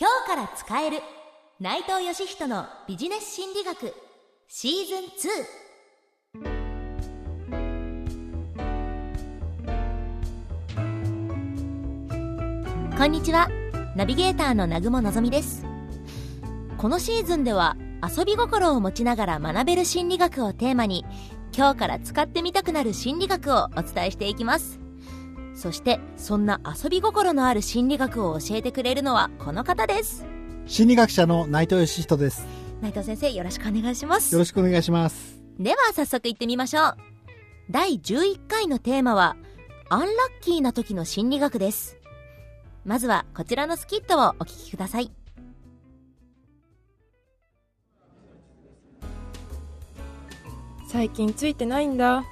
今日から使える。内藤義人のビジネス心理学。シーズン2こんにちは。ナビゲーターの南雲のぞみです。このシーズンでは遊び心を持ちながら学べる心理学をテーマに今日から使ってみたくなる心理学をお伝えしていきます。そしてそんな遊び心のある心理学を教えてくれるのはこの方です。心理学者の内藤義人です。内藤先生よろしくお願いします。よろしくお願いします。では早速行ってみましょう。第11回のテーマはアンラッキーな時の心理学です。まずはこちらのスキットをお聞きください。最近ついてないんだ。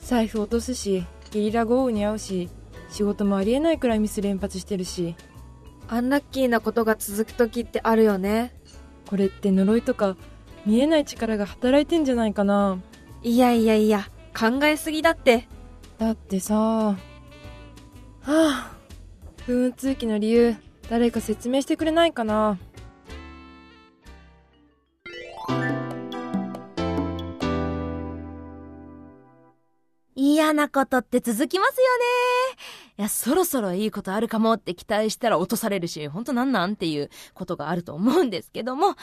財布落とすしゲリラ豪雨に遭うし仕事もありえないくらいミス連発してるし。アンラッキーなことが続く時ってあるよね。これって呪いとか見えない力が働いてんじゃないかな。いやいやいや考えすぎだって。だってさ。はあ。不運通期の理由誰か説明してくれないかな。嫌なことって続きますよね。いや、そろそろいいことあるかもって期待したら落とされるし、ほんとなんなんっていうことがあると思うんですけども、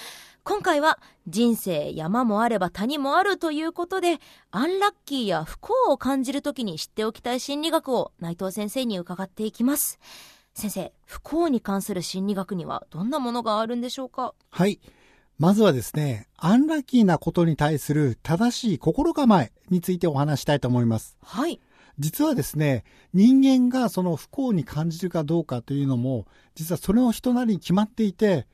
今回は人生山もあれば谷もあるということで、アンラッキーや不幸を感じるときに知っておきたい心理学を内藤先生に伺っていきます。先生、不幸に関する心理学にはどんなものがあるんでしょうか？はい。まずはですね、アンラッキーなことに対する正しい心構えについてお話したいと思います。はい。実はですね、人間がその不幸に感じるかどうかというのも、実はそれの人なりに決まっていて、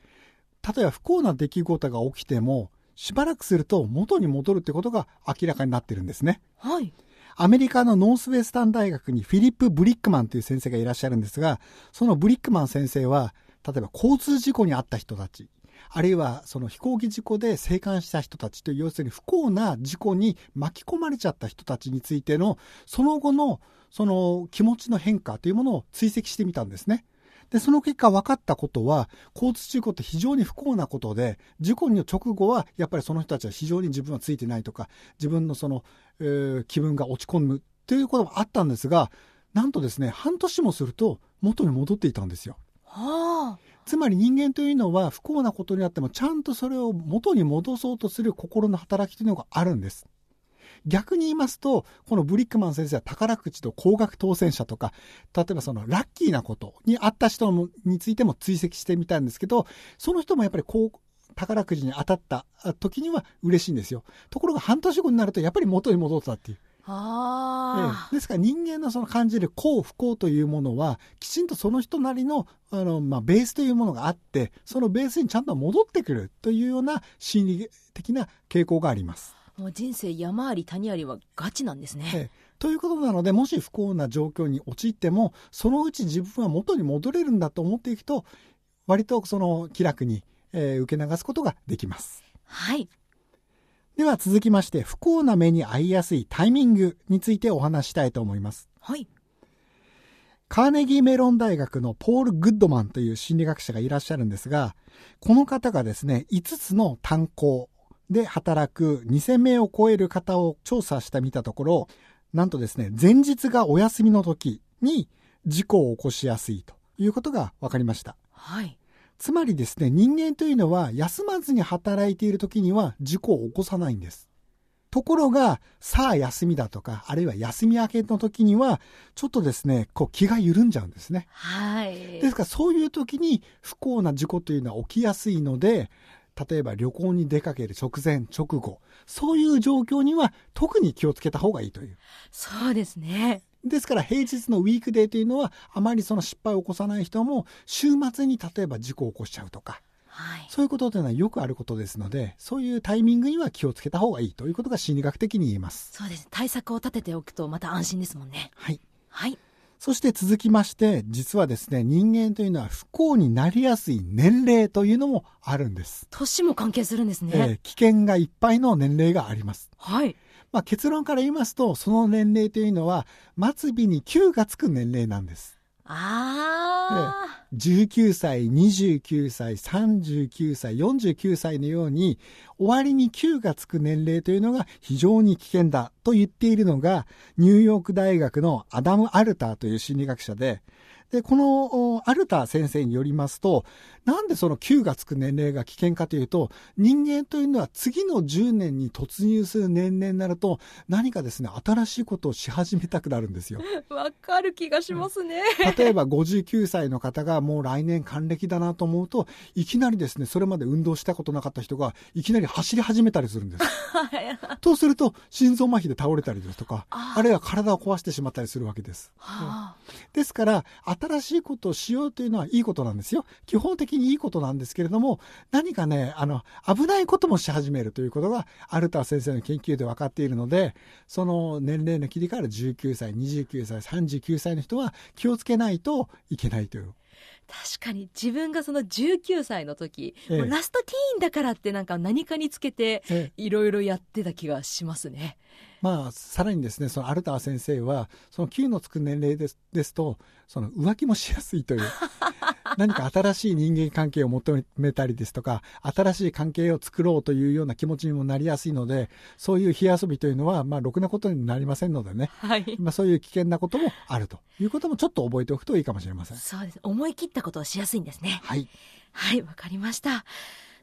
例えば不幸な出来事が起きても、しばらくすると元に戻るってことが明らかになってるんですね。はい。アメリカのノースウェスタン大学にフィリップ・ブリックマンという先生がいらっしゃるんですが、そのブリックマン先生は、例えば交通事故に遭った人たち、あるいはその飛行機事故で生還した人たちという要するに不幸な事故に巻き込まれちゃった人たちについてのその後のその気持ちの変化というものを追跡してみたんですね。で、その結果分かったことは、交通事故って非常に不幸なことで、事故の直後は、やっぱりその人たちは非常に自分はついてないとか、自分のその、えー、気分が落ち込むということもあったんですが、なんとですね、半年もすると元に戻っていたんですよ。はあ。つまり人間というのは不幸なことにあってもちゃんとそれを元に戻そうとする心の働きというのがあるんです。逆に言いますと、このブリックマン先生は宝くじと高額当選者とか、例えばそのラッキーなことにあった人についても追跡してみたんですけど、その人もやっぱりこう、宝くじに当たった時には嬉しいんですよ。ところが半年後になるとやっぱり元に戻ったっていう。あええ、ですから人間のその感じる幸不幸というものはきちんとその人なりのあの、まあ、ベースというものがあってそのベースにちゃんと戻ってくるというような心理的な傾向があります。もう人生山あり谷ありはガチなんですね。ええということなのでもし不幸な状況に陥ってもそのうち自分は元に戻れるんだと思っていくと割とその気楽に、えー、受け流すことができます。はいでは続きまして、不幸な目に遭いやすいタイミングについてお話したいと思います。はい。カーネギーメロン大学のポール・グッドマンという心理学者がいらっしゃるんですが、この方がですね、5つの炭鉱で働く2000名を超える方を調査してみたところ、なんとですね、前日がお休みの時に事故を起こしやすいということが分かりました。はい。つまりですね、人間というのは休まずに働いている時には事故を起こさないんです。ところが、さあ休みだとか、あるいは休み明けの時には、ちょっとですね、こう気が緩んじゃうんですね。はい。ですからそういう時に不幸な事故というのは起きやすいので、例えば旅行に出かける直前、直後、そういう状況には特に気をつけた方がいいという。そうですね。ですから平日のウィークデーというのはあまりその失敗を起こさない人も週末に例えば事故を起こしちゃうとか、はい、そういうことというのはよくあることですのでそういうタイミングには気をつけた方がいいということが心理学的に言えます。そうです。対策を立てておくとまた安心ですもんね。はい、はい、そして続きまして実はですね人間というのは不幸になりやすい年齢というのもあるんです。年も関係するんですね、えー、危険がいっぱいの年齢があります。はいまあ、結論から言いますと、その年齢というのは、末尾に9がつく年齢なんです。あ19歳、29歳、39歳、49歳のように、終わりに9がつく年齢というのが非常に危険だと言っているのが、ニューヨーク大学のアダム・アルターという心理学者で、で、このアルター先生によりますと、なんでその9がつく年齢が危険かというと、人間というのは次の10年に突入する年齢になると、何かですね、新しいことをし始めたくなるんですよ。あ、わかる気がしますね。例えば59歳の方がもう来年還暦だなと思うと、いきなりですね、それまで運動したことなかった人が、いきなり走り始めたりするんです。はい。とすると、心臓麻痺で倒れたりですとか、ああるいは体を壊してしまったりするわけです。はあ、ですから、新しいことをしようというのはいいことなんですよ。基本的にいいことなんですけれども、何かね、あの、危ないこともし始めるということが、アルター先生の研究で分かっているので、その年齢の切り替わる19歳、29歳、39歳の人は気をつけないといけないという。確かに自分がその19歳の時、ええ。ラストティーンだからってなんか何かにつけてえいろいろやってた気がしますね。まあ、さらにですね、そのアルター先生は、その9のつく年齢ですですと、その浮気もしやすいという、何か新しい人間関係を求めたりですとか、新しい関係を作ろうというような気持ちにもなりやすいので、そういう火遊びというのは、まあ、ろくなことになりませんのでね、はい。まあ、そういう危険なこともあるということもちょっと覚えておくといいかもしれません。そうです。思い切ったことをしやすいんですね。はい。はい、わかりました。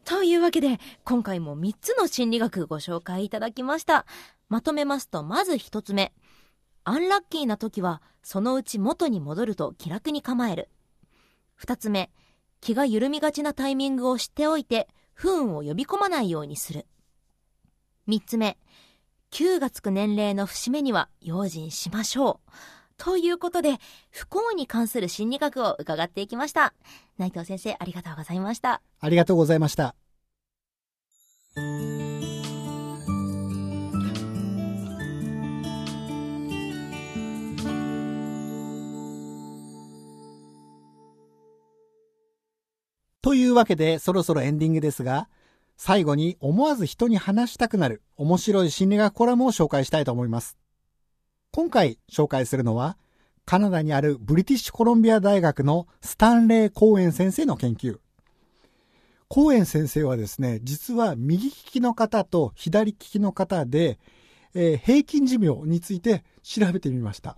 というわけで、今回も3つの心理学ご紹介いただきました。まとめますと、まず1つ目。アンラッキーな時は、そのうち元に戻ると気楽に構える。2つ目。気が緩みがちなタイミングを知っておいて、不運を呼び込まないようにする。3つ目。9がつく年齢の節目には用心しましょう。ということで、不幸に関する心理学を伺っていきました。内藤先生、ありがとうございました。ありがとうございました。というわけで、そろそろエンディングですが、最後に思わず人に話したくなる面白い心理学コラムを紹介したいと思います。今回紹介するのは、カナダにあるブリティッシュコロンビア大学のスタンレー・コーエン先生の研究。コーエン先生はですね、実は右利きの方と左利きの方で、えー平均寿命について調べてみました。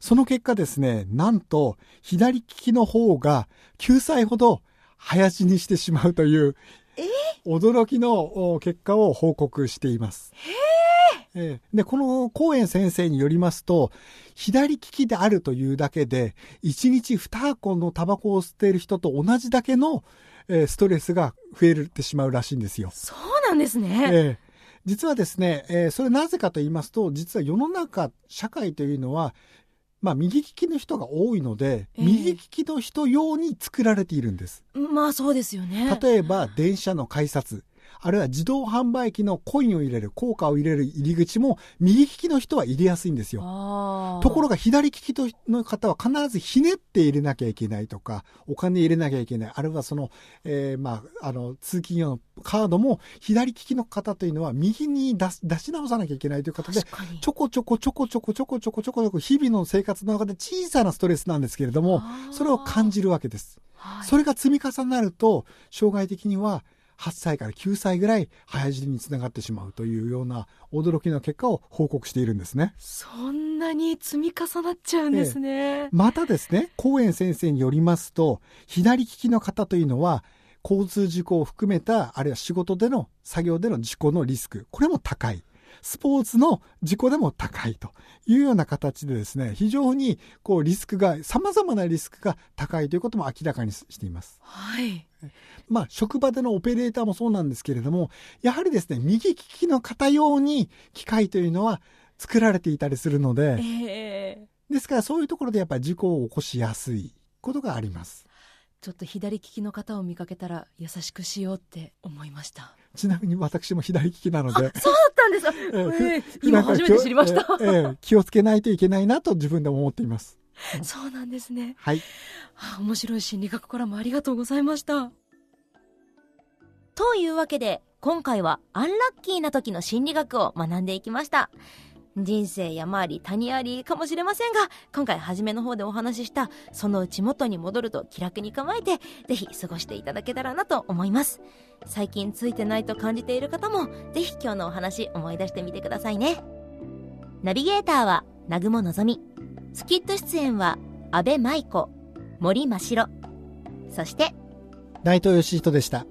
その結果ですね、なんと左利きの方が9歳ほど早死にしてしまうという、驚きのお結果を報告しています。ええで、このコーエン先生によりますと、左利きであるというだけで、1日2箱のタバコを吸っている人と同じだけの、えーストレスが増えてしまうらしいんですよ。そうなんですね。ええ実はですね、えーそれなぜかと言いますと、実は世の中、社会というのは、まあ、右利きの人が多いので、ええ右利きの人用に作られているんです。まあそうですよね。例えば、電車の改札、あるいは自動販売機のコインを入れる、硬貨を入れる入り口も、右利きの人は入れやすいんですよ。ところが左利きの方は必ずひねって入れなきゃいけないとか、お金入れなきゃいけない。あるいはその、えーまあ、あの、通勤用のカードも左利きの方というのは右に出し出し直さなきゃいけないという形で。ちょこちょこちょこちょこちょこちょこちょこちょこ日々の生活の中で小さなストレスなんですけれども、それを感じるわけです。はいそれが積み重なると、障害的には8歳から9歳ぐらい早死ににつながってしまうというような驚きの結果を報告しているんですね。そんなに積み重なっちゃうんですね。またですね、公園先生によりますと、左利きの方というのは、交通事故を含めた、あるいは仕事での、作業での事故のリスク、これも高い。スポーツの事故でも高いというような形でですね、非常にこうリスクが、様々なリスクが高いということも明らかにしています。はい。まあ、職場でのオペレーターもそうなんですけれども、やはりですね、右利きの方用に機械というのは作られていたりするので、ええですからそういうところでやっぱり事故を起こしやすいことがあります。ちょっと左利きの方を見かけたら優しくしようって思いました。ちなみに私も左利きなので、そうだったんですか、ええふええ今初めて知りました。ええええ気をつけないといけないなと自分でも思っています。そうなんですね。はい。はあ面白い心理学コラムありがとうございました。というわけで、今回はアンラッキーな時の心理学を学んでいきました。人生山あり谷ありかもしれませんが、今回初めの方でお話しした、そのうち元に戻ると気楽に構えて、ぜひ過ごしていただけたらなと思います。最近ついてないと感じている方も、ぜひ今日のお話思い出してみてくださいね。ナビゲーターは、南雲のぞみ。スキット出演は、安倍舞子、森真白。そして、内藤義人でした。